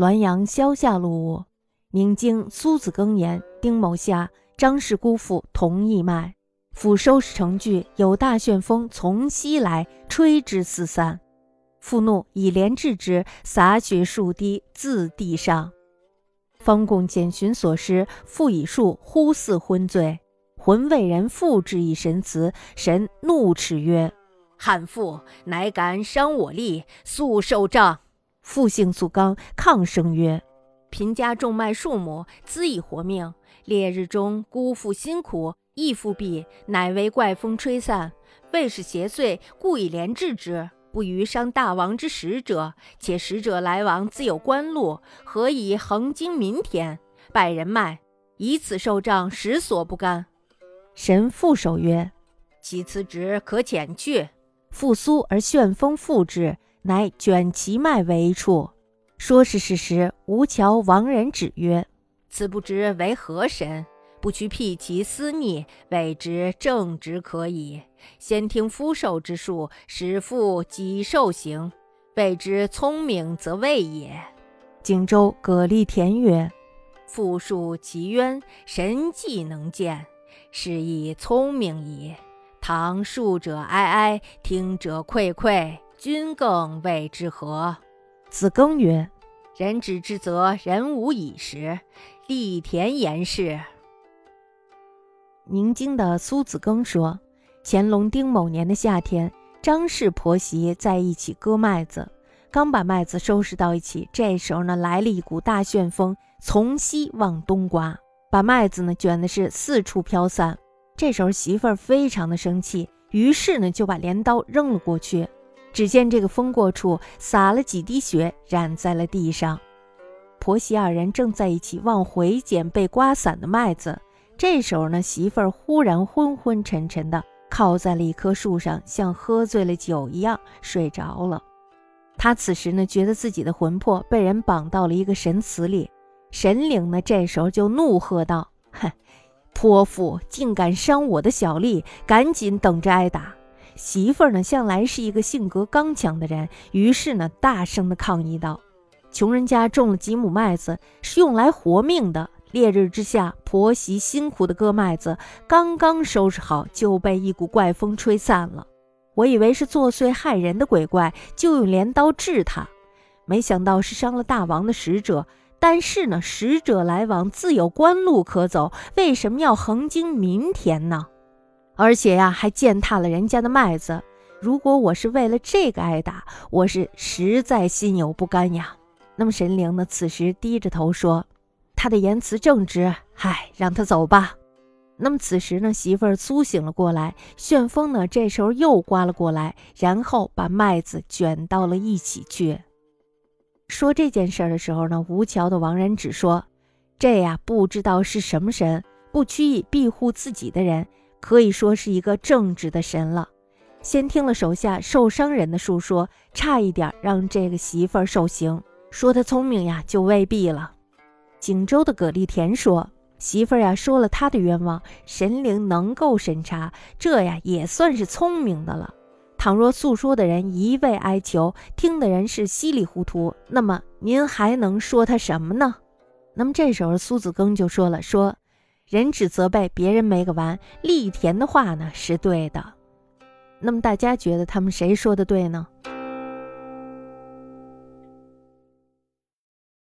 滦阳萧下路，宁经苏子庚言，丁某下张氏姑父同义脉。复收拾成具，有大旋风从西来，吹之四散。父怒，以镰制之，洒血数滴，自地上。方共检寻所失，复以数，忽似昏醉。魂为人复之以神祠，神怒斥曰：“汉妇乃敢伤我力，速受杖！”复姓素刚，抗声曰：“贫家种麦数亩，资以活命。烈日中，孤父辛苦。”亦复毕，乃为怪风吹散，未是邪祟，故以连治之，不于伤大王之使者。且使者来往自有官路，何以横经民田，拜人脉，以此受杖，实所不甘。神复守曰：“其辞职可遣去。”复苏而旋风复至，乃卷其脉为处。说是事实。吴桥亡人指曰：“此不知为何神。”不屈辟其私逆，谓之正直可矣。先听夫受之术，使复己受刑，谓之聪明则位也。荆州葛立田曰：“复述其冤，神迹能见，是以聪明矣。唐述者哀哀，听者愧愧，君更谓之何？”子庚曰：“人止之则人无以时。立田言是。”宁京的苏子庚说：“乾隆丁某年的夏天，张氏婆媳在一起割麦子，刚把麦子收拾到一起，这时候呢，来了一股大旋风，从西往东刮，把麦子呢卷的是四处飘散。这时候媳妇儿非常的生气，于是呢就把镰刀扔了过去。只见这个风过处，洒了几滴血，染在了地上。婆媳二人正在一起往回捡被刮散的麦子。”这时候呢，媳妇儿忽然昏昏沉沉的靠在了一棵树上，像喝醉了酒一样睡着了。他此时呢，觉得自己的魂魄被人绑到了一个神祠里。神灵呢，这时候就怒喝道：“哼，泼妇竟敢伤我的小丽，赶紧等着挨打！”媳妇儿呢，向来是一个性格刚强的人，于是呢，大声的抗议道：“穷人家种了几亩麦子，是用来活命的。”烈日之下，婆媳辛苦的割麦子，刚刚收拾好，就被一股怪风吹散了。我以为是作祟害人的鬼怪，就用镰刀治他，没想到是伤了大王的使者。但是呢，使者来往自有官路可走，为什么要横经民田呢？而且呀，还践踏了人家的麦子。如果我是为了这个挨打，我是实在心有不甘呀。那么神灵呢？此时低着头说。他的言辞正直，嗨，让他走吧。那么此时呢，媳妇儿苏醒了过来，旋风呢这时候又刮了过来，然后把麦子卷到了一起去。说这件事的时候呢，吴桥的王仁只说：“这呀，不知道是什么神，不屈意庇护自己的人，可以说是一个正直的神了。”先听了手下受伤人的述说，差一点让这个媳妇儿受刑，说他聪明呀，就未必了。锦州的葛立田说：“媳妇儿呀，说了他的冤枉，神灵能够审查，这呀也算是聪明的了。倘若诉说的人一味哀求，听的人是稀里糊涂，那么您还能说他什么呢？”那么这时候苏子庚就说了：“说人只责备别人没个完，立田的话呢是对的。那么大家觉得他们谁说的对呢？”